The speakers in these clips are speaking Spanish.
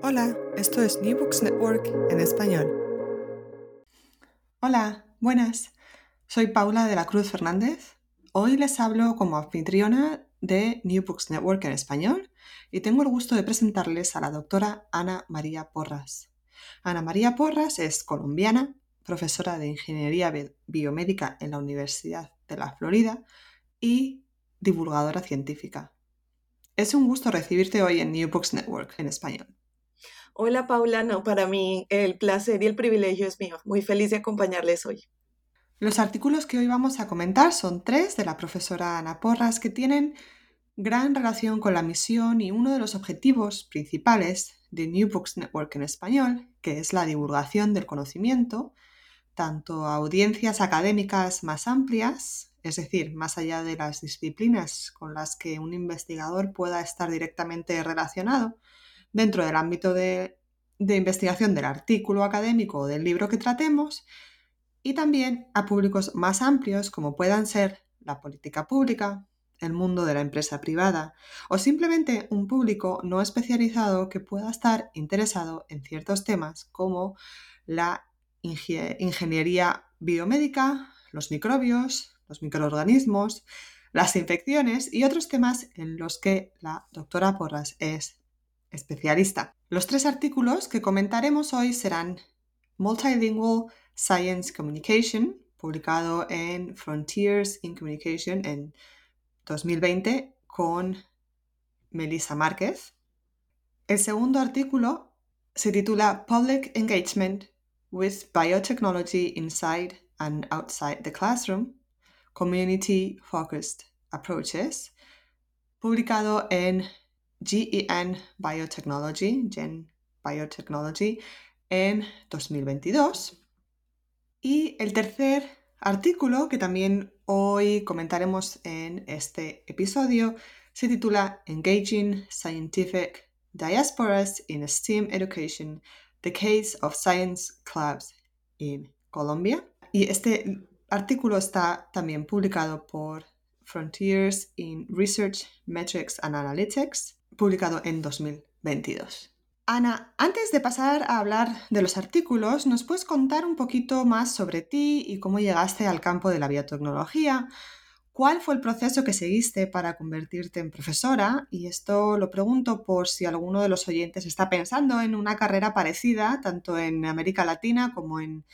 Hola, esto es New Books Network en español. Hola, buenas. Soy Paula de la Cruz Fernández. Hoy les hablo como anfitriona de New Books Network en español y tengo el gusto de presentarles a la doctora Ana María Porras. Ana María Porras es colombiana, profesora de Ingeniería Biomédica en la Universidad de la Florida y divulgadora científica. Es un gusto recibirte hoy en New Books Network en español. Hola Paula, no, para mí el placer y el privilegio es mío. Muy feliz de acompañarles hoy. Los artículos que hoy vamos a comentar son tres de la profesora Ana Porras que tienen gran relación con la misión y uno de los objetivos principales de New Books Network en español, que es la divulgación del conocimiento, tanto a audiencias académicas más amplias, es decir, más allá de las disciplinas con las que un investigador pueda estar directamente relacionado, dentro del ámbito de, investigación del artículo académico o del libro que tratemos y también a públicos más amplios como puedan ser la política pública, el mundo de la empresa privada o simplemente un público no especializado que pueda estar interesado en ciertos temas como la ingeniería biomédica, los microbios, los microorganismos, las infecciones y otros temas en los que la doctora Porras es especialista. Los tres artículos que comentaremos hoy serán Multilingual Science Communication, publicado en Frontiers in Communication en 2020 con Melissa Márquez. El segundo artículo se titula Public Engagement with Biotechnology Inside and Outside the Classroom, Community Focused Approaches, publicado en GEN Biotechnology, Gen Biotechnology, en 2022. Y el tercer artículo que también hoy comentaremos en este episodio se titula Engaging Scientific Diasporas in STEAM Education, The Case of Science Clubs in Colombia. Y este artículo está también publicado por Frontiers in Research Metrics and Analytics publicado en 2022. Ana, antes de pasar a hablar de los artículos, ¿nos puedes contar un poquito más sobre ti y cómo llegaste al campo de la biotecnología? ¿Cuál fue el proceso que seguiste para convertirte en profesora? Y esto lo pregunto por si alguno de los oyentes está pensando en una carrera parecida, tanto en América Latina como en,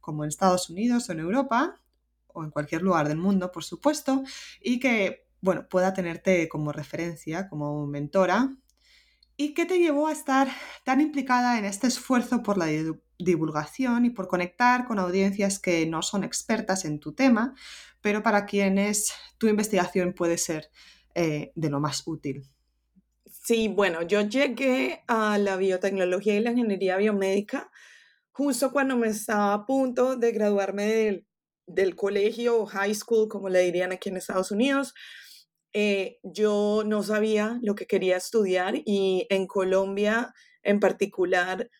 como en Estados Unidos o en Europa, o en cualquier lugar del mundo, por supuesto, y que bueno, pueda tenerte como referencia, como mentora. ¿Y qué te llevó a estar tan implicada en este esfuerzo por la divulgación y por conectar con audiencias que no son expertas en tu tema, pero para quienes tu investigación puede ser eh, de lo más útil? Sí, bueno, yo llegué a la biotecnología y la ingeniería biomédica justo cuando me estaba a punto de graduarme del, del colegio o high school, como le dirían aquí en Estados Unidos. Eh, yo no sabía lo que quería estudiar y en Colombia en particular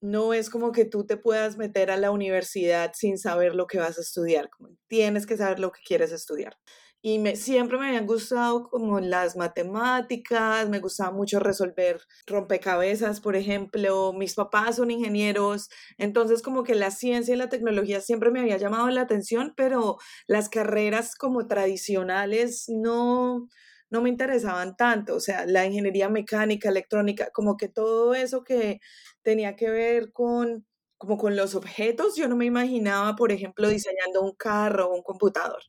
no es como que tú te puedas meter a la universidad sin saber lo que vas a estudiar, tienes que saber lo que quieres estudiar y me, siempre me habían gustado como las matemáticas, me gustaba mucho resolver rompecabezas, por ejemplo, mis papás son ingenieros, entonces como que la ciencia y la tecnología siempre me había llamado la atención, pero las carreras como tradicionales no, no me interesaban tanto, o sea, la ingeniería mecánica, electrónica, como que todo eso que tenía que ver con como con los objetos, yo no me imaginaba, por ejemplo, diseñando un carro o un computador.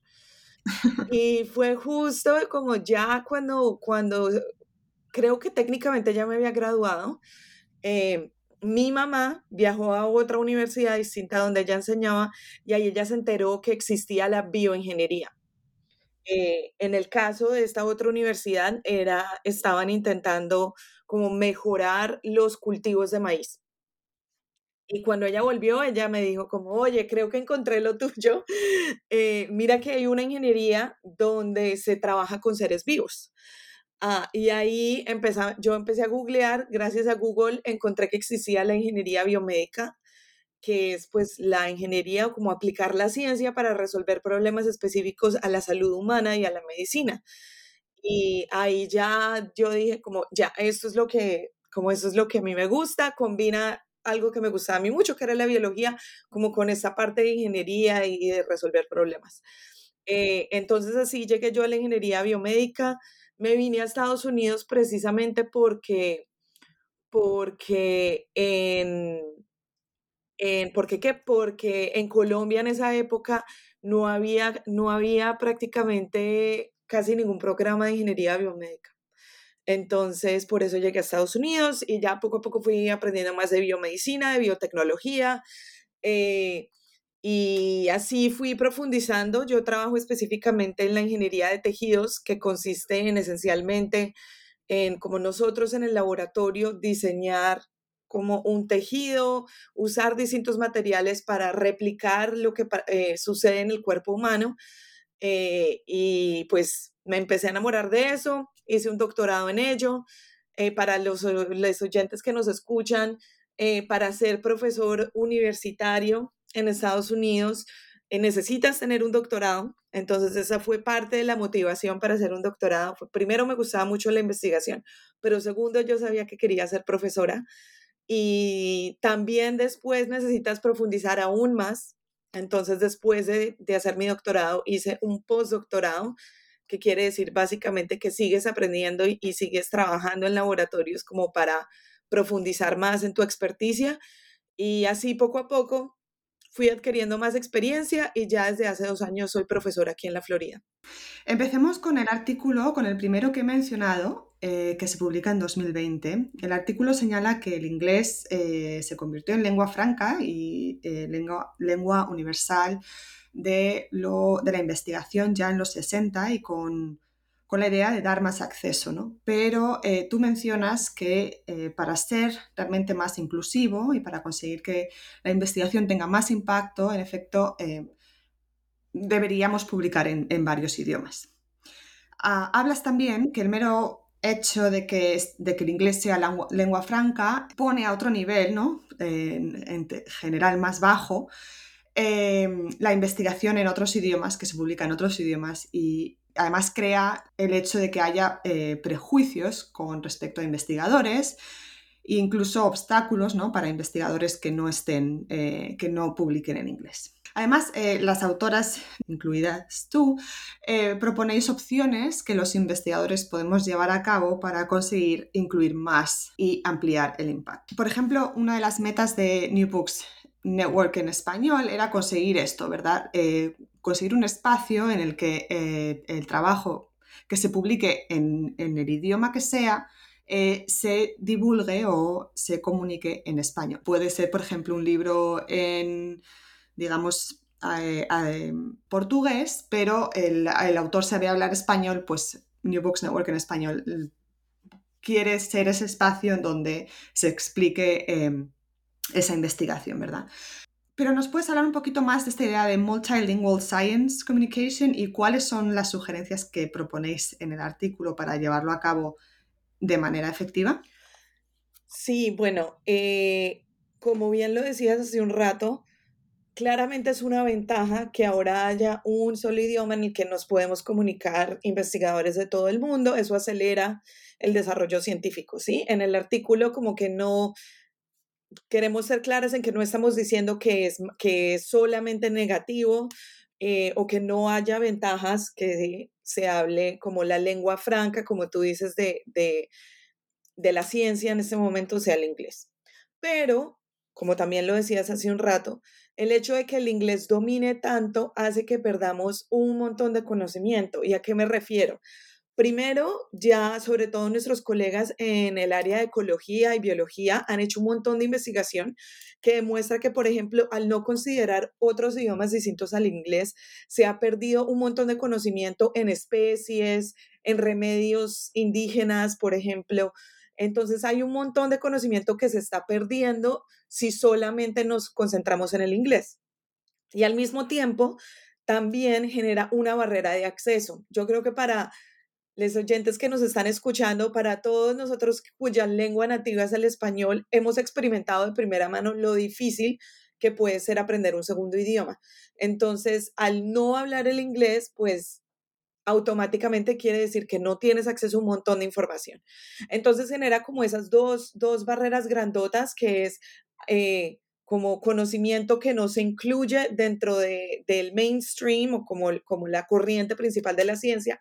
Y fue justo como ya cuando, cuando creo que técnicamente ya me había graduado, eh, mi mamá viajó a otra universidad distinta donde ella enseñaba y ahí ella se enteró que existía la bioingeniería. Eh, en el caso de esta otra universidad, era, estaban intentando como mejorar los cultivos de maíz. Y cuando ella volvió, ella me dijo como, oye, creo que encontré lo tuyo. Eh, mira que hay una ingeniería donde se trabaja con seres vivos. Ah, y ahí empecé, yo empecé a googlear, gracias a Google encontré que existía la ingeniería biomédica, que es pues la ingeniería o como aplicar la ciencia para resolver problemas específicos a la salud humana y a la medicina. Y ahí ya yo dije como, ya, esto es lo que, como eso es lo que a mí me gusta, combina algo que me gustaba a mí mucho, que era la biología, como con esa parte de ingeniería y de resolver problemas. Eh, entonces así llegué yo a la ingeniería biomédica, me vine a Estados Unidos precisamente porque, porque en, porque qué? Porque en Colombia en esa época no había, no había prácticamente casi ningún programa de ingeniería biomédica. Entonces, por eso llegué a Estados Unidos y ya poco a poco fui aprendiendo más de biomedicina, de biotecnología. Eh, y así fui profundizando. Yo trabajo específicamente en la ingeniería de tejidos, que consiste en esencialmente en, como nosotros en el laboratorio, diseñar como un tejido, usar distintos materiales para replicar lo que eh, sucede en el cuerpo humano. Eh, y pues me empecé a enamorar de eso, hice un doctorado en ello. Eh, para los, los, oyentes que nos escuchan, para ser profesor universitario en Estados Unidos eh, necesitas tener un doctorado. Entonces esa fue parte de la motivación para hacer un doctorado. Primero me gustaba mucho la investigación, pero segundo yo sabía que quería ser profesora. Y también después necesitas profundizar aún más. Entonces después de, de hacer mi doctorado hice un postdoctorado que quiere decir básicamente que sigues aprendiendo y, sigues trabajando en laboratorios como para profundizar más en tu experticia. Y así poco a poco fui adquiriendo más experiencia y ya desde hace dos años soy profesora aquí en la Florida. Empecemos con el artículo, con el primero que he mencionado, eh, que se publica en 2020. El artículo señala que el inglés eh, se convirtió en lengua franca y eh, lengua, lengua, universal de, lo, de la investigación ya en los 60 y con con la idea de dar más acceso, ¿no? Pero eh, tú mencionas que eh, para ser realmente más inclusivo y para conseguir que la investigación tenga más impacto, en efecto, eh, deberíamos publicar en, varios idiomas. Ah, hablas también que el mero hecho de que, de que el inglés sea lengua, franca pone a otro nivel, ¿no? en general más bajo, la investigación en otros idiomas, que se publica en otros idiomas, y además crea el hecho de que haya eh, prejuicios con respecto a investigadores e incluso obstáculos ¿no? para investigadores que no estén, eh, que no publiquen en inglés. Además, eh, las autoras, incluidas tú, proponéis opciones que los investigadores podemos llevar a cabo para conseguir incluir más y ampliar el impacto. Por ejemplo, una de las metas de New Books Network en español era conseguir esto, ¿verdad? conseguir un espacio en el que eh, el trabajo que se publique en, el idioma que sea eh, se divulgue o se comunique en español. Puede ser, por ejemplo, un libro en, digamos, portugués, pero el, autor sabe hablar español, pues New Books Network en español quiere ser ese espacio en donde se explique em, esa investigación, ¿verdad? Pero nos puedes hablar un poquito más de esta idea de Multilingual Science Communication y cuáles son las sugerencias que proponéis en el artículo para llevarlo a cabo de manera efectiva. Sí, bueno, eh, como bien lo decías hace un rato, claramente es una ventaja que ahora haya un solo idioma en el que nos podemos comunicar investigadores de todo el mundo. Eso acelera el desarrollo científico, ¿sí? En el artículo como que no queremos ser claras en que no estamos diciendo que es, que es solamente negativo eh, o que no haya ventajas que se hable como la lengua franca, como tú dices, de, de, de la ciencia en este momento sea el inglés. Pero, como también lo decías hace un rato, el hecho de que el inglés domine tanto hace que perdamos un montón de conocimiento. ¿Y a qué me refiero? Primero, ya sobre todo nuestros colegas en el área de ecología y biología han hecho un montón de investigación que demuestra que, por ejemplo, al no considerar otros idiomas distintos al inglés, se ha perdido un montón de conocimiento en especies, en remedios indígenas, por ejemplo. Entonces hay un montón de conocimiento que se está perdiendo si solamente nos concentramos en el inglés. Y al mismo tiempo, también genera una barrera de acceso. Yo creo que para los oyentes que nos están escuchando, para todos nosotros cuya lengua nativa es el español, hemos experimentado de primera mano lo difícil que puede ser aprender un segundo idioma. Entonces, al no hablar el inglés, pues automáticamente quiere decir que no tienes acceso a un montón de información. Entonces genera como esas dos, barreras grandotas que es eh, como conocimiento que no se incluye dentro del mainstream o como, como la corriente principal de la ciencia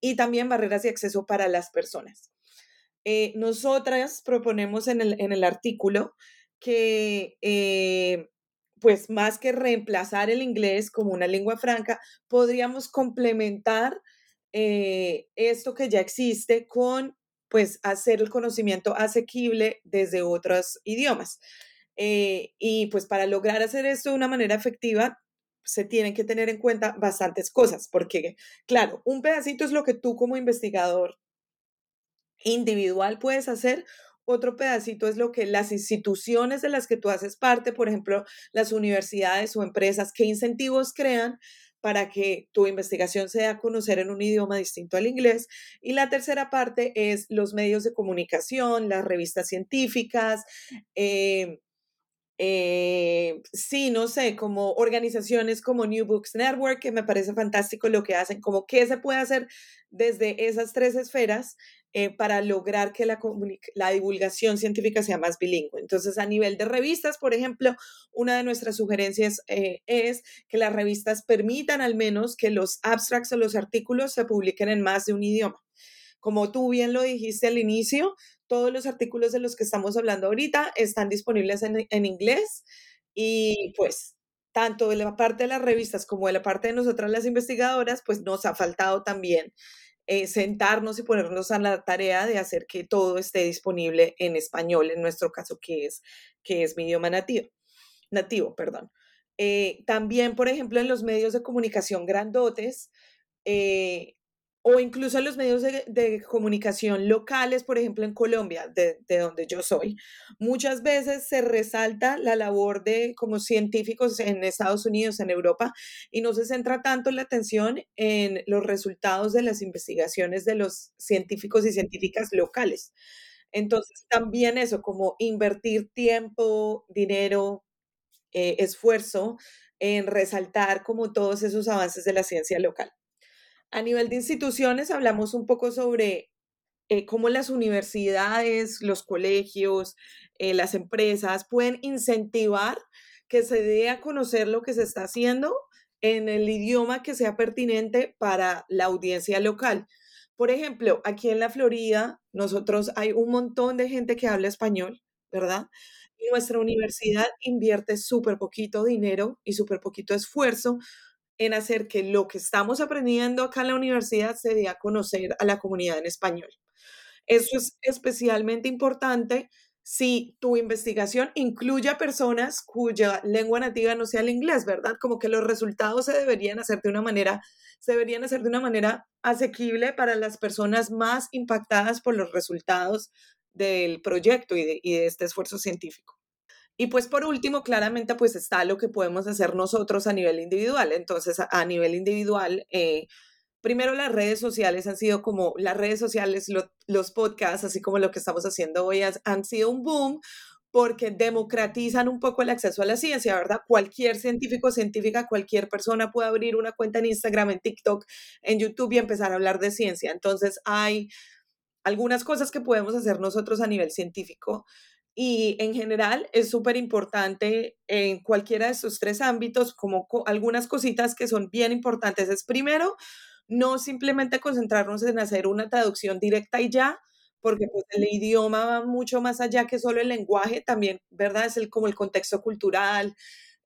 y también barreras de acceso para las personas. Eh, nosotras proponemos en el, artículo que, eh, pues más que reemplazar el inglés como una lengua franca, podríamos complementar eh, esto que ya existe con, pues, hacer el conocimiento asequible desde otros idiomas. y pues para lograr hacer esto de una manera efectiva, se tienen que tener en cuenta bastantes cosas, porque, claro, un pedacito es lo que tú como investigador individual puedes hacer, otro pedacito es lo que las instituciones de las que tú haces parte, por ejemplo, las universidades o empresas, qué incentivos crean para que tu investigación sea a conocer en un idioma distinto al inglés. Y la tercera parte es los medios de comunicación, las revistas científicas, eh, eh, sí, no sé, como organizaciones como New Books Network, que me parece fantástico lo que hacen, como qué se puede hacer desde esas tres esferas eh, para lograr que la, divulgación científica sea más bilingüe. Entonces, a nivel de revistas, por ejemplo, una de nuestras sugerencias eh, es que las revistas permitan al menos que los abstracts o los artículos se publiquen en más de un idioma. Como tú bien lo dijiste al inicio, todos los artículos de los que estamos hablando ahorita están disponibles en, inglés y pues tanto de la parte de las revistas como de la parte de nosotras las investigadoras, pues nos ha faltado también eh, sentarnos y ponernos a la tarea de hacer que todo esté disponible en español, en nuestro caso, que es, que es mi idioma nativo. Nativo, perdón. Eh, también, por ejemplo, en los medios de comunicación grandotes, eh, o incluso los medios de, comunicación locales, por ejemplo en Colombia, de, donde yo soy, muchas veces se resalta la labor de como científicos en Estados Unidos, en Europa, y no se centra tanto la atención en los resultados de las investigaciones de los científicos y científicas locales. Entonces, también eso, como invertir tiempo, dinero, eh, esfuerzo en resaltar como todos esos avances de la ciencia local. A nivel de instituciones, hablamos un poco sobre eh, cómo las universidades, los colegios, eh, las empresas pueden incentivar que se dé a conocer lo que se está haciendo en el idioma que sea pertinente para la audiencia local. Por ejemplo, aquí en la Florida, nosotros hay un montón de gente que habla español, ¿verdad? Y nuestra universidad invierte súper poquito dinero y súper poquito esfuerzo en hacer que lo que estamos aprendiendo acá en la universidad se dé a conocer a la comunidad en español. Eso es especialmente importante si tu investigación incluye a personas cuya lengua nativa no sea el inglés, ¿verdad? Como que los resultados se deberían hacer de una manera, se deberían hacer de una manera asequible para las personas más impactadas por los resultados del proyecto y de, y de este esfuerzo científico. Y pues por último, claramente, pues está lo que podemos hacer nosotros a nivel individual. Entonces, a, nivel individual, eh, primero las redes sociales han sido como, las redes sociales, los podcasts, así como lo que estamos haciendo hoy, han sido un boom porque democratizan un poco el acceso a la ciencia, ¿verdad? Cualquier científico, científica, cualquier persona puede abrir una cuenta en Instagram, en TikTok, en YouTube y empezar a hablar de ciencia. Entonces, hay algunas cosas que podemos hacer nosotros a nivel científico y en general es súper importante en cualquiera de estos tres ámbitos, como algunas cositas que son bien importantes. Es primero, no simplemente concentrarnos en hacer una traducción directa y ya, porque pues el idioma va mucho más allá que solo el lenguaje, también, ¿verdad? Es el, como el contexto cultural,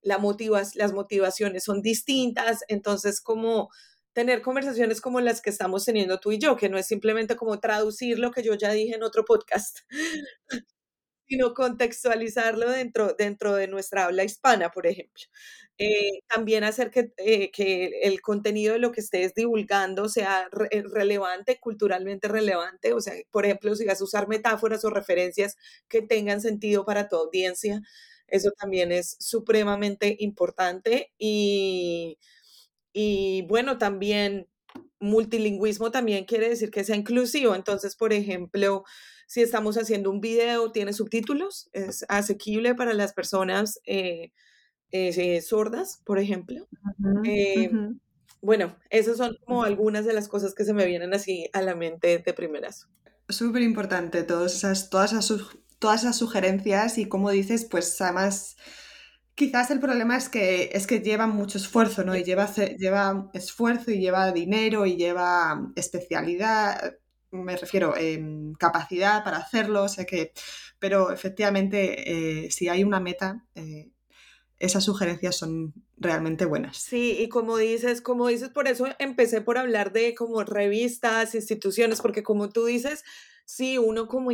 la motivas, las motivaciones son distintas, entonces como tener conversaciones como las que estamos teniendo tú y yo, que no es simplemente como traducir lo que yo ya dije en otro podcast, sino contextualizarlo dentro, dentro de nuestra habla hispana, por ejemplo. Eh, también hacer que, eh, que, el contenido de lo que estés divulgando sea eh, relevante, culturalmente relevante. O sea, por ejemplo, si vas a usar metáforas o referencias que tengan sentido para tu audiencia, eso también es supremamente importante. Y, y bueno, también multilingüismo también quiere decir que sea inclusivo. Entonces, por ejemplo, si estamos haciendo un video, tiene subtítulos, es asequible para las personas eh, eh, sordas, por ejemplo. Eh, bueno, esas son como algunas de las cosas que se me vienen así a la mente de primeras. Súper importante todas esas, todas, esas, todas esas sugerencias y como dices, pues además quizás el problema es que, es que lleva mucho esfuerzo, ¿no? Y lleva, lleva esfuerzo y lleva dinero y lleva especialidad, me refiero, en capacidad para hacerlo, sé que, pero efectivamente, eh, si hay una meta, eh, esas sugerencias son realmente buenas. Sí, y como dices, como dices, por eso empecé por hablar de como revistas, instituciones, porque como tú dices, sí, uno como,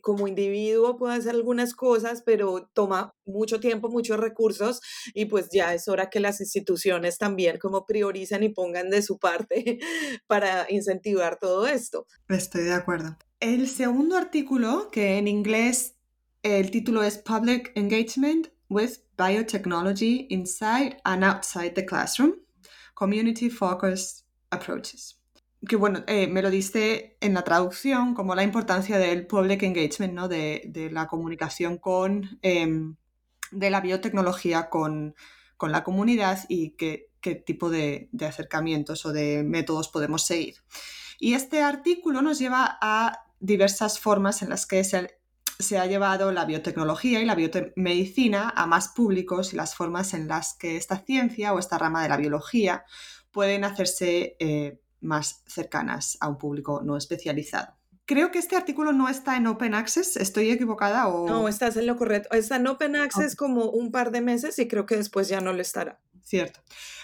como individuo puede hacer algunas cosas, pero toma mucho tiempo, muchos recursos y pues ya es hora que las instituciones también como priorizan y pongan de su parte para incentivar todo esto. Estoy de acuerdo. El segundo artículo, que en inglés el título es Public Engagement with Biotechnology Inside and Outside the Classroom, Community Focused Approaches que bueno, eh, me lo diste en la traducción como la importancia del public engagement, ¿no? de, la comunicación con, em, de la biotecnología con, la comunidad y qué, tipo de, acercamientos o de métodos podemos seguir. Y este artículo nos lleva a diversas formas en las que se, se ha llevado la biotecnología y la biomedicina a más públicos y las formas en las que esta ciencia o esta rama de la biología pueden hacerse eh, más cercanas a un público no especializado. Creo que este artículo no está en Open Access, ¿estoy equivocada? O... No, estás en lo correcto. Está en Open Access como un par de meses y creo que después ya no lo estará. Cierto.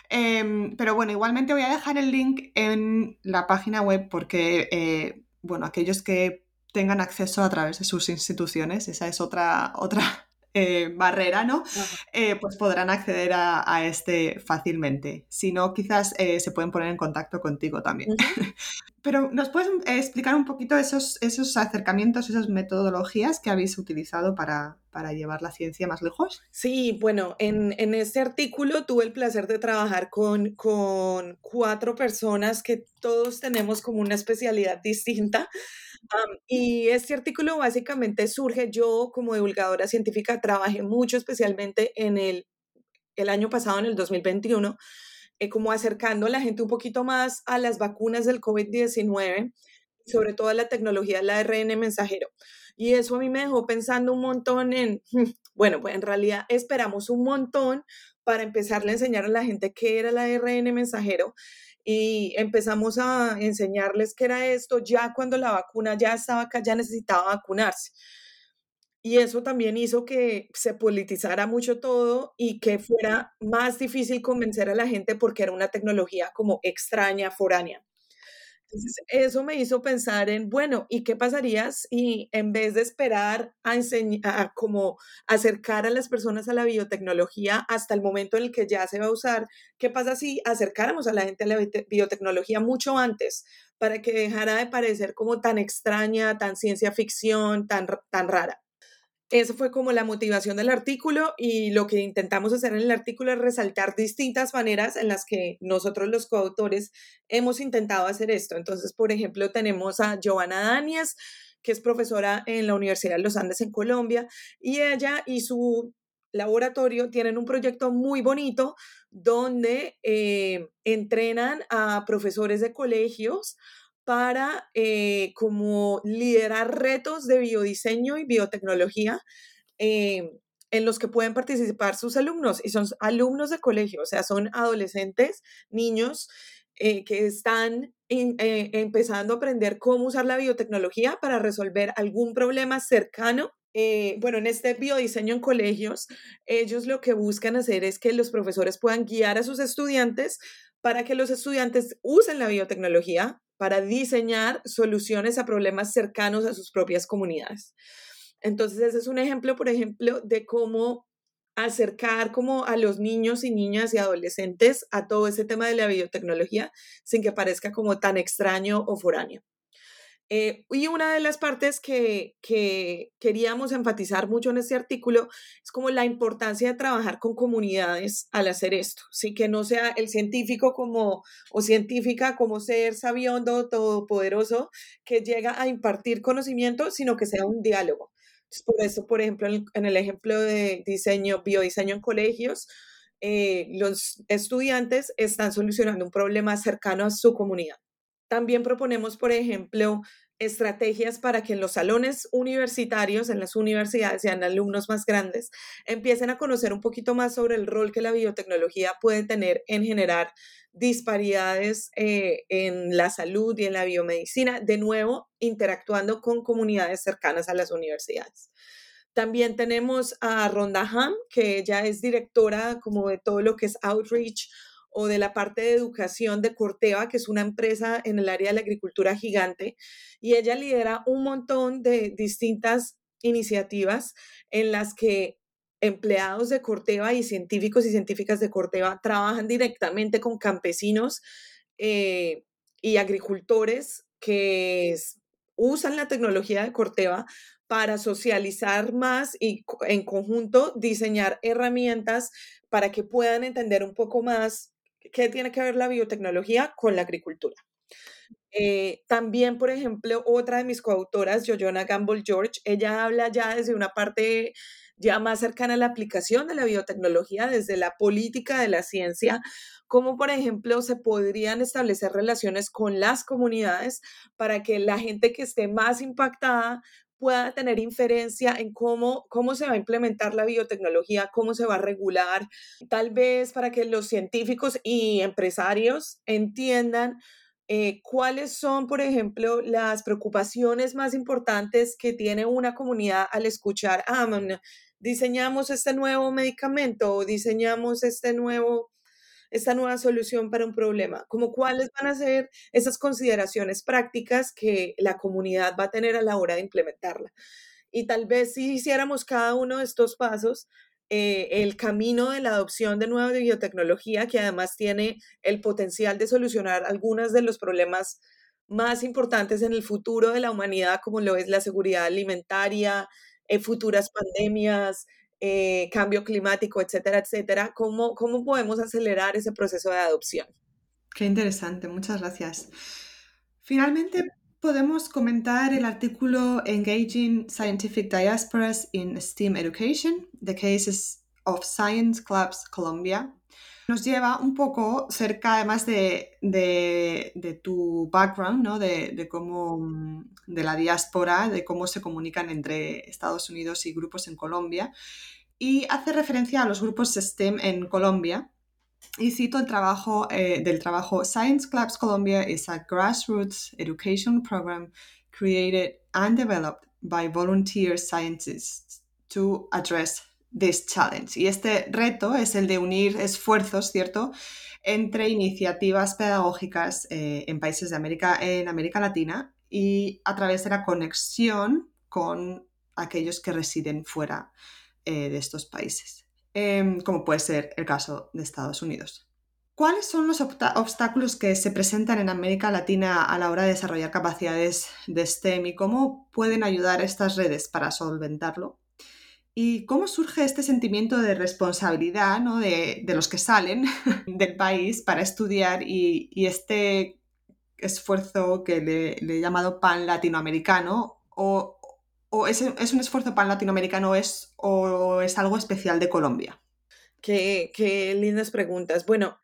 Em, pero bueno, igualmente voy a dejar el link en la página web porque, eh, bueno, aquellos que tengan acceso a través de sus instituciones, esa es otra, otra eh, barrera, ¿no? Eh, pues podrán acceder a, este fácilmente. Si no, quizás eh, se pueden poner en contacto contigo también. Pero ¿nos puedes explicar un poquito esos, esos acercamientos, esas metodologías que habéis utilizado para, para llevar la ciencia más lejos? Sí, bueno, en, en, este artículo tuve el placer de trabajar con, con cuatro personas que todos tenemos como una especialidad distinta y este artículo básicamente surge, yo como divulgadora científica trabajé mucho especialmente en el, el año pasado, en el 2021, eh, como acercando a la gente un poquito más a las vacunas del COVID-19, sobre todo a la tecnología del ARN mensajero. Y eso a mí me dejó pensando un montón en, bueno, pues en realidad esperamos un montón para empezarle a enseñar a la gente qué era el ARN mensajero y empezamos a enseñarles qué era esto ya cuando la vacuna ya estaba acá, ya necesitaba vacunarse. Y eso también hizo que se politizara mucho todo y que fuera más difícil convencer a la gente porque era una tecnología como extraña, foránea. Entonces, eso me hizo pensar en, bueno, ¿y qué pasaría si en vez de esperar a enseñar, como acercar a las personas a la biotecnología hasta el momento en el que ya se va a usar, qué pasa si acercáramos a la gente a la biotecnología mucho antes para que dejara de parecer como tan extraña, tan ciencia ficción, tan, tan rara? Esa fue como la motivación del artículo y lo que intentamos hacer en el artículo es resaltar distintas maneras en las que nosotros los coautores hemos intentado hacer esto. Entonces, por ejemplo, tenemos a Giovanna Danias, que es profesora en la Universidad de los Andes en Colombia, y ella y su laboratorio tienen un proyecto muy bonito donde eh, entrenan a profesores de colegios para eh, como liderar retos de biodiseño y biotecnología eh, en los que pueden participar sus alumnos y son alumnos de colegio, o sea, son adolescentes, niños eh, que están empezando a aprender cómo usar la biotecnología para resolver algún problema cercano. Bueno, en este biodiseño en colegios, ellos lo que buscan hacer es que los profesores puedan guiar a sus estudiantes para que los estudiantes usen la biotecnología para diseñar soluciones a problemas cercanos a sus propias comunidades. Entonces, ese es un ejemplo, por ejemplo, de cómo acercar como a los niños y niñas y adolescentes a todo ese tema de la biotecnología sin que parezca como tan extraño o foráneo. Eh, y una de las partes que, que, queríamos enfatizar mucho en este artículo es como la importancia de trabajar con comunidades al hacer esto, ¿sí? que no sea el científico como o científica como ser sabiondo, todopoderoso, que llega a impartir conocimiento, sino que sea un diálogo por eso, por ejemplo, en el, ejemplo de diseño, biodiseño en colegios, eh, los estudiantes están solucionando un problema cercano a su comunidad. También proponemos, por ejemplo, estrategias para que en los salones universitarios, en las universidades, sean alumnos más grandes, empiecen a conocer un poquito más sobre el rol que la biotecnología puede tener en generar disparidades eh, en la salud y en la biomedicina, de nuevo interactuando con comunidades cercanas a las universidades. También tenemos a Ronda Ham, que ella es directora como de todo lo que es outreach o de la parte de educación de Corteva, que es una empresa en el área de la agricultura gigante, y ella lidera un montón de distintas iniciativas en las que empleados de Corteva y científicos y científicas de Corteva trabajan directamente con campesinos eh, y agricultores que usan la tecnología de Corteva para socializar más y en conjunto diseñar herramientas para que puedan entender un poco más qué tiene que ver la biotecnología con la agricultura. Eh, también, por ejemplo, otra de mis coautoras, Joyona Gamble George, ella habla ya desde una parte ya más cercana a la aplicación de la biotecnología, desde la política de la ciencia, como por ejemplo se podrían establecer relaciones con las comunidades para que la gente que esté más impactada pueda tener inferencia en cómo, cómo se va a implementar la biotecnología, cómo se va a regular, tal vez para que los científicos y empresarios entiendan eh, cuáles son, por ejemplo, las preocupaciones más importantes que tiene una comunidad al escuchar, ah, diseñamos este nuevo medicamento o diseñamos este nuevo esta nueva solución para un problema, como cuáles van a ser esas consideraciones prácticas que la comunidad va a tener a la hora de implementarla. Y tal vez si hiciéramos cada uno de estos pasos, eh, el camino de la adopción de nueva biotecnología, que además tiene el potencial de solucionar algunos de los problemas más importantes en el futuro de la humanidad, como lo es la seguridad alimentaria, eh, futuras pandemias, eh, cambio climático, etcétera, etcétera, ¿cómo, ¿cómo podemos acelerar ese proceso de adopción? Qué interesante, muchas gracias. Finalmente, podemos comentar el artículo Engaging Scientific Diasporas in STEAM Education, The Cases of Science Clubs Colombia. Nos lleva un poco cerca, además de, de, tu background, ¿no? de, cómo, de la diáspora, de cómo se comunican entre Estados Unidos y grupos en Colombia y hace referencia a los grupos STEM en Colombia. Y cito el trabajo eh, del trabajo Science Clubs Colombia is a grassroots education program created and developed by volunteer scientists to address this challenge. Y este reto es el de unir esfuerzos, ¿cierto?, entre iniciativas pedagógicas eh, en países de América, en América Latina y a través de la conexión con aquellos que residen fuera eh, de estos países, em, como puede ser el caso de Estados Unidos. ¿Cuáles son los obstáculos que se presentan en América Latina a la hora de desarrollar capacidades de STEM y cómo pueden ayudar estas redes para solventarlo? ¿Y cómo surge este sentimiento de responsabilidad de, los que salen del país para estudiar y, este esfuerzo que le, he llamado pan latinoamericano o ¿O es, un esfuerzo pan latinoamericano es, o es algo especial de Colombia? Qué, qué lindas preguntas. Bueno,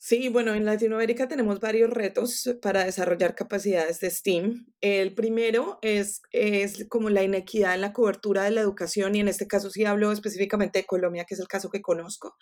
Sí, bueno, en Latinoamérica tenemos varios retos para desarrollar capacidades de STEAM. El primero es, es como la inequidad en la cobertura de la educación y en este caso sí hablo específicamente de Colombia, que es el caso que conozco.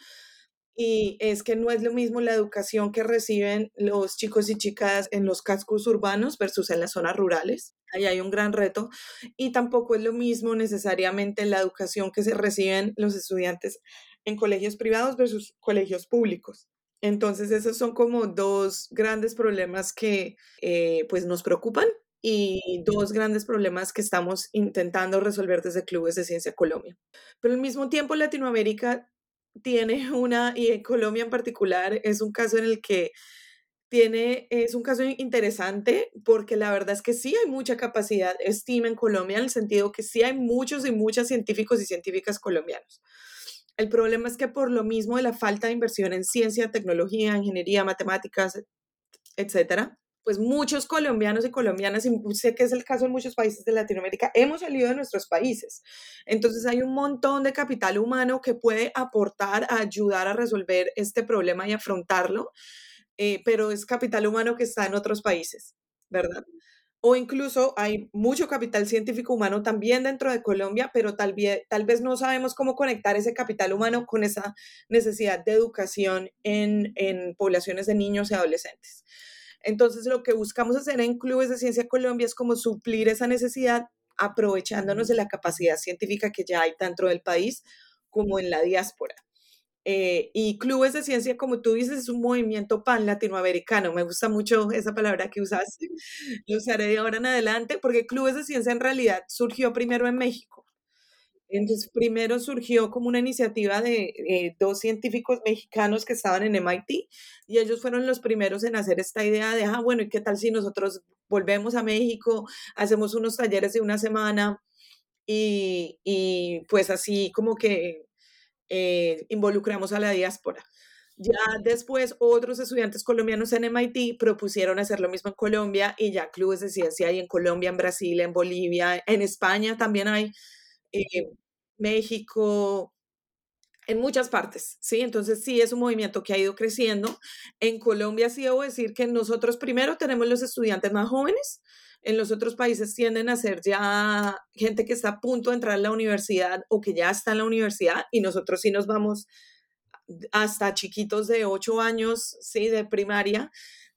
Y es que no es lo mismo la educación que reciben los chicos y chicas en los cascos urbanos versus en las zonas rurales. Ahí hay un gran reto. Y tampoco es lo mismo necesariamente la educación que se reciben los estudiantes en colegios privados versus colegios públicos. Entonces, esos son como dos grandes problemas que eh, pues nos preocupan y dos grandes problemas que estamos intentando resolver desde Clubes de Ciencia Colombia. Pero al mismo tiempo, Latinoamérica tiene una, y en Colombia en particular, es un caso en el que tiene, es un caso interesante porque la verdad es que sí hay mucha capacidad estima en Colombia en el sentido que sí hay muchos y muchas científicos y científicas colombianos. El problema es que por lo mismo de la falta de inversión en ciencia, tecnología, ingeniería, matemáticas, etcétera, pues muchos colombianos y colombianas, y sé que es el caso en muchos países de Latinoamérica, hemos salido de nuestros países. Entonces hay un montón de capital humano que puede aportar a ayudar a resolver este problema y afrontarlo, eh, pero es capital humano que está en otros países, ¿verdad? O incluso hay mucho capital científico humano también dentro de Colombia, pero tal vez, tal vez no sabemos cómo conectar ese capital humano con esa necesidad de educación en, en poblaciones de niños y adolescentes. Entonces, lo que buscamos hacer en Clubes de Ciencia Colombia es como suplir esa necesidad aprovechándonos de la capacidad científica que ya hay tanto del país como en la diáspora. Eh, y clubes de ciencia, como tú dices, es un movimiento pan latinoamericano. Me gusta mucho esa palabra que usaste. Lo usaré de ahora en adelante porque clubes de ciencia en realidad surgió primero en México. Entonces, primero surgió como una iniciativa de eh, dos científicos mexicanos que estaban en MIT y ellos fueron los primeros en hacer esta idea de, ah, bueno, ¿y qué tal si nosotros volvemos a México, hacemos unos talleres de una semana y, y pues así como que eh, involucramos a la diáspora. Ya después otros estudiantes colombianos en MIT propusieron hacer lo mismo en Colombia y ya clubes de ciencia hay en Colombia, en Brasil, en Bolivia, en España también hay, eh, México, en muchas partes, ¿sí? Entonces sí es un movimiento que ha ido creciendo. En Colombia sí debo decir que nosotros primero tenemos los estudiantes más jóvenes, en los otros países tienden a ser ya gente que está a punto de entrar a la universidad o que ya está en la universidad y nosotros sí nos vamos hasta chiquitos de 8 años, sí, de primaria.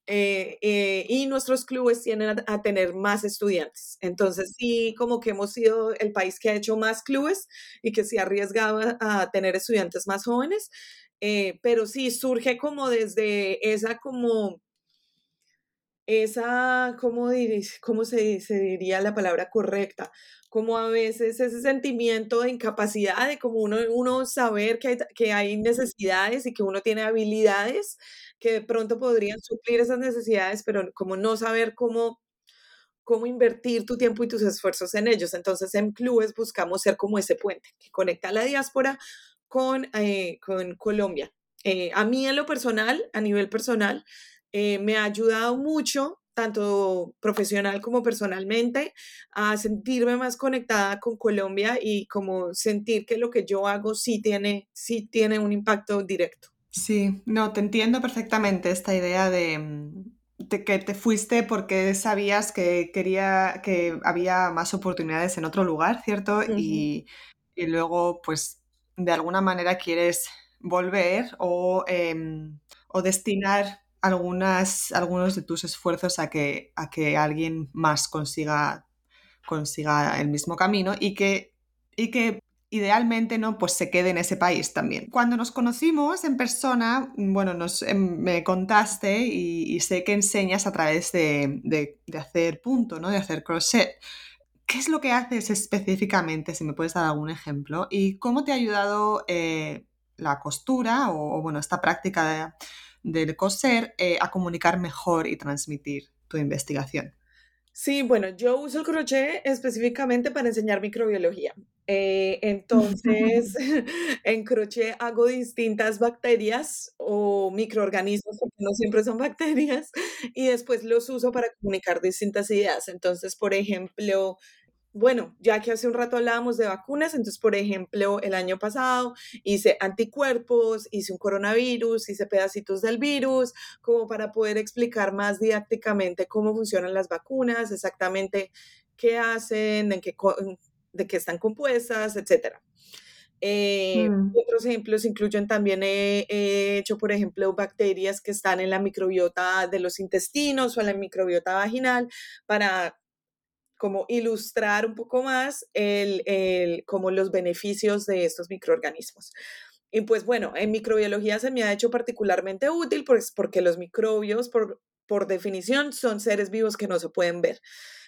Eh, eh, y nuestros clubes tienden a, tener más estudiantes. Entonces, sí, como que hemos sido el país que ha hecho más clubes y que se ha arriesgado a, tener estudiantes más jóvenes, eh, pero sí surge como desde esa como esa, ¿cómo, cómo se, se, diría la palabra correcta? Como a veces ese sentimiento de incapacidad, de como uno, uno saber que hay, que hay necesidades y que uno tiene habilidades que de pronto podrían suplir esas necesidades, pero como no saber cómo, cómo invertir tu tiempo y tus esfuerzos en ellos. Entonces en clubes buscamos ser como ese puente que conecta a la diáspora con, eh, con Colombia. Eh, a mí en lo personal, a nivel personal, eh, me ha ayudado mucho, tanto profesional como personalmente, a sentirme más conectada con Colombia y como sentir que lo que yo hago sí tiene, sí tiene un impacto directo. Sí, no, te entiendo perfectamente esta idea de, mm, que te fuiste porque sabías que quería que había más oportunidades en otro lugar, ¿cierto? y, luego, pues, de alguna manera quieres volver o, em, o destinar algunas, algunos de tus esfuerzos a que, a que alguien más consiga, consiga el mismo camino y que, y que idealmente no pues se quede en ese país también. Cuando nos conocimos en persona, bueno, nos, em, me contaste y, sé que enseñas a través de, de, hacer punto, ¿no? de hacer crochet. ¿Qué es lo que haces específicamente, si me puedes dar algún ejemplo? ¿Y cómo te ha ayudado eh, la costura o, o, bueno, esta práctica de, del coser eh, a comunicar mejor y transmitir tu investigación. Sí, bueno, yo uso el crochet específicamente para enseñar microbiología. Eh, entonces, en crochet hago distintas bacterias o microorganismos, porque no siempre son bacterias, y después los uso para comunicar distintas ideas. Entonces, por ejemplo, bueno, ya que hace un rato hablábamos de vacunas, entonces, por ejemplo, el año pasado hice anticuerpos, hice un coronavirus, hice pedacitos del virus, como para poder explicar más didácticamente cómo funcionan las vacunas, exactamente qué hacen, en qué, de qué están compuestas, etcétera. Eh, mm. Otros ejemplos incluyen también, he, hecho, por ejemplo, bacterias que están en la microbiota de los intestinos o en la microbiota vaginal para como ilustrar un poco más el, el, como los beneficios de estos microorganismos. Y pues bueno, en microbiología se me ha hecho particularmente útil pues porque los microbios, por, por definición, son seres vivos que no se pueden ver.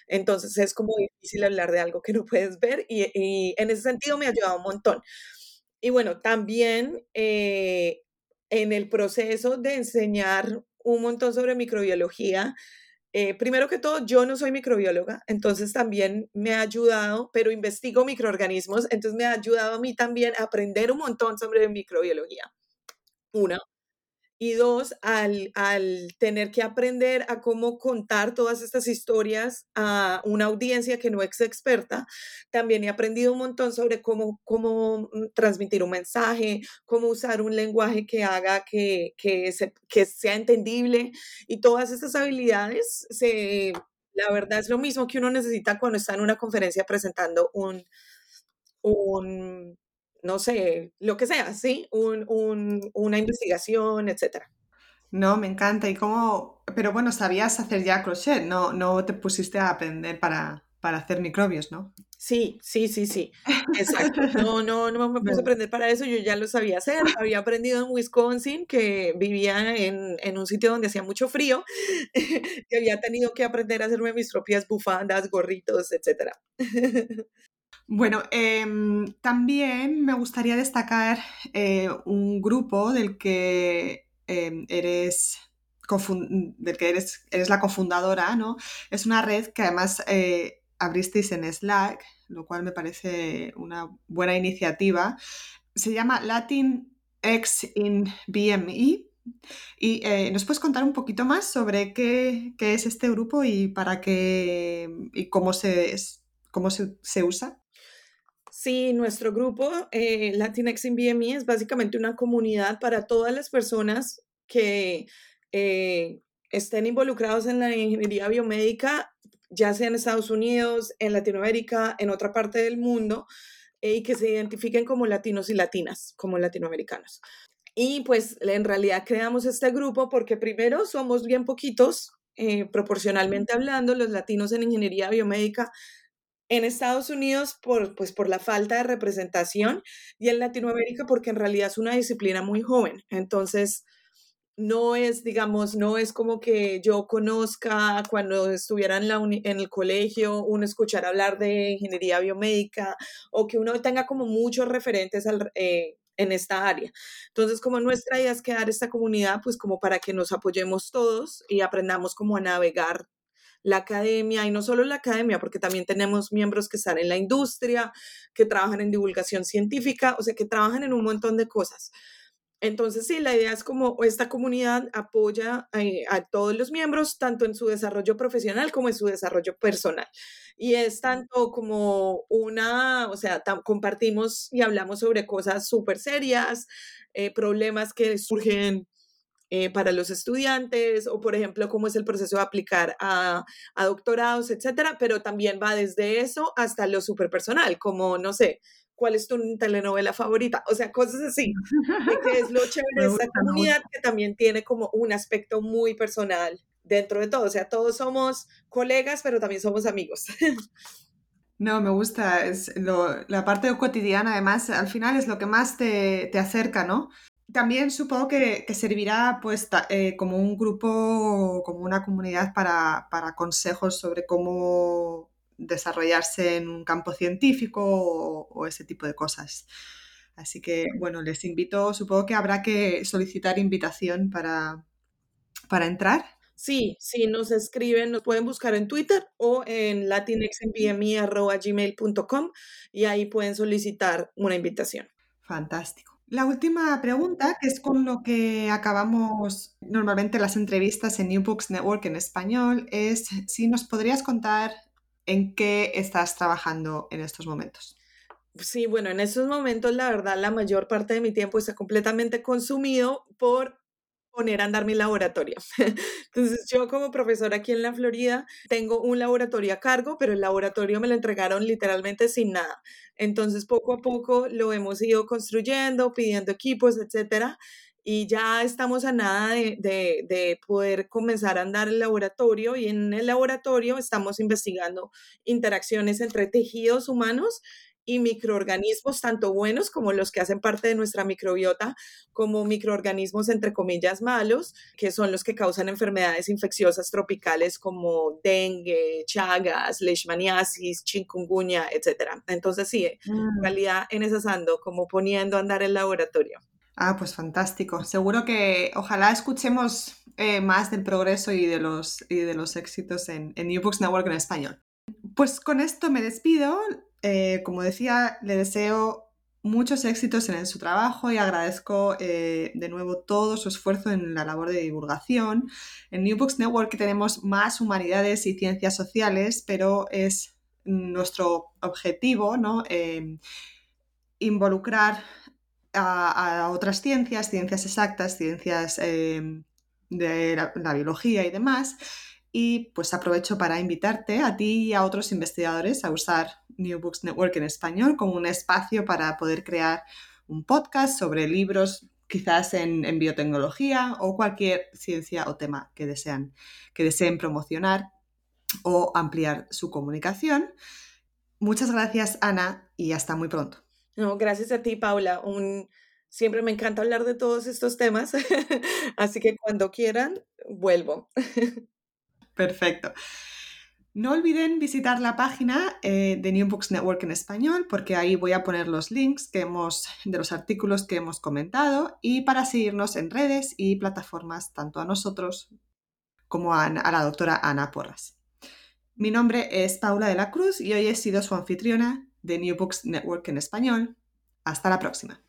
Entonces es como difícil hablar de algo que no puedes ver y, y en ese sentido me ha ayudado un montón. Y bueno, también eh, en el proceso de enseñar un montón sobre microbiología, eh, primero que todo, yo no soy microbióloga, entonces también me ha ayudado, pero investigo microorganismos, entonces me ha ayudado a mí también a aprender un montón sobre microbiología. Una. Y dos, al, tener que aprender a cómo contar todas estas historias a una audiencia que no es experta, también he aprendido un montón sobre cómo, cómo mm, transmitir un mensaje, cómo usar un lenguaje que haga que, que, que sea entendible. Y todas estas habilidades, se, la verdad es lo mismo que uno necesita cuando está en una conferencia presentando un, un no sé, lo que sea, ¿sí? una investigación, etcétera. No, me encanta. ¿Y cómo? Pero bueno, sabías hacer ya crochet, no, no te pusiste a aprender para, para hacer microbios, ¿no? Sí, sí, sí, sí. Exacto. No, no, no me puse a aprender para eso, yo ya lo sabía hacer. Había aprendido en Wisconsin, que vivía en, en un sitio donde hacía mucho frío, que había tenido que aprender a hacerme mis propias bufandas, gorritos, etcétera. Bueno, em, también me gustaría destacar eh, un grupo del que em, eres del que eres, eres, la cofundadora, ¿no? Es una red que además eh, abristeis en Slack, lo cual me parece una buena iniciativa. Se llama Latin X in BME. Y eh, nos puedes contar un poquito más sobre qué, es este grupo y para qué y cómo se, cómo se usa. Sí, nuestro grupo eh, Latinx in BME es básicamente una comunidad para todas las personas que eh, estén involucrados en la ingeniería biomédica, ya sea en Estados Unidos, en Latinoamérica, en otra parte del mundo, eh, y que se identifiquen como latinos y latinas, como latinoamericanos. Y pues en realidad creamos este grupo porque primero somos bien poquitos, proporcionalmente hablando, los latinos en ingeniería biomédica en Estados Unidos por, pues, por la falta de representación y en Latinoamérica porque en realidad es una disciplina muy joven. Entonces, no es, digamos, no es como que yo conozca cuando estuviera en, la en el colegio, uno escuchar hablar de ingeniería biomédica o que uno tenga como muchos referentes eh, en esta área. Entonces, como nuestra idea es crear esta comunidad, pues como para que nos apoyemos todos y aprendamos como a navegar la academia y no solo la academia, porque también tenemos miembros que están en la industria, que trabajan en divulgación científica, o sea, que trabajan en un montón de cosas. Entonces, sí, la idea es como esta comunidad apoya eh, a todos los miembros, tanto en su desarrollo profesional como en su desarrollo personal. Y es tanto como una, o sea, compartimos y hablamos sobre cosas súper serias, eh, problemas que surgen eh, para los estudiantes o, por ejemplo, cómo es el proceso de aplicar a, a doctorados, etcétera, pero también va desde eso hasta lo superpersonal, como, no sé, cuál es tu telenovela favorita, o sea, cosas así, que es lo chévere de esta comunidad que también tiene como un aspecto muy personal dentro de todo, o sea, todos somos colegas, pero también somos amigos. No, me gusta, es la parte cotidiana además, al final es lo que más te, te acerca, ¿no? También supongo que, servirá pues, eh, como un grupo, como una comunidad para, consejos sobre cómo desarrollarse en un campo científico o, ese tipo de cosas. Así que, bueno, les invito, supongo que habrá que solicitar invitación para, para entrar. Sí, sí, nos escriben, nos pueden buscar en Twitter o en latinxenbmi.gmail.com y ahí pueden solicitar una invitación. Fantástico. La última pregunta, que es con lo que acabamos normalmente las entrevistas en New Books Network en español, es si nos podrías contar ¿En qué estás trabajando en estos momentos? Sí, bueno, en estos momentos la verdad la mayor parte de mi tiempo está completamente consumido por poner a andar mi laboratorio. Entonces, yo como profesora aquí en la Florida tengo un laboratorio a cargo, pero el laboratorio me lo entregaron literalmente sin nada. Entonces, poco a poco lo hemos ido construyendo, pidiendo equipos, etcétera. Y ya estamos a nada de, de, de poder comenzar a andar el laboratorio y en el laboratorio estamos investigando interacciones entre tejidos humanos y microorganismos, tanto buenos como los que hacen parte de nuestra microbiota, como microorganismos entre comillas malos, que son los que causan enfermedades infecciosas tropicales como dengue, chagas, leishmaniasis, chikungunya, etc. Entonces sí, en mm. realidad en esas ando, como poniendo a andar el laboratorio. Ah, pues fantástico. Seguro que ojalá escuchemos eh, más del progreso y de los, y de los éxitos en, en New Books Network en español. Pues con esto me despido. Eh, como decía, le deseo muchos éxitos en su trabajo y agradezco eh, de nuevo todo su esfuerzo en la labor de divulgación. En New Books Network tenemos más humanidades y ciencias sociales, pero es nuestro objetivo ¿no? Em, involucrar a, otras ciencias, ciencias exactas, ciencias de la biología y demás, y pues aprovecho para invitarte a ti y a otros investigadores a usar New Books Network en español como un espacio para poder crear un podcast sobre libros quizás en, biotecnología o cualquier ciencia o tema que, desean, que deseen promocionar o ampliar su comunicación. Muchas gracias, Ana, y hasta muy pronto. No, gracias a ti, Paula. Siempre me encanta hablar de todos estos temas, así que cuando quieran, vuelvo. Perfecto. No olviden visitar la página eh, de New Books Network en español porque ahí voy a poner los links que hemos, de los artículos que hemos comentado y para seguirnos en redes y plataformas tanto a nosotros como a, a la doctora Ana Porras. Mi nombre es Paula de la Cruz y hoy he sido su anfitriona de New Books Network en español. Hasta la próxima.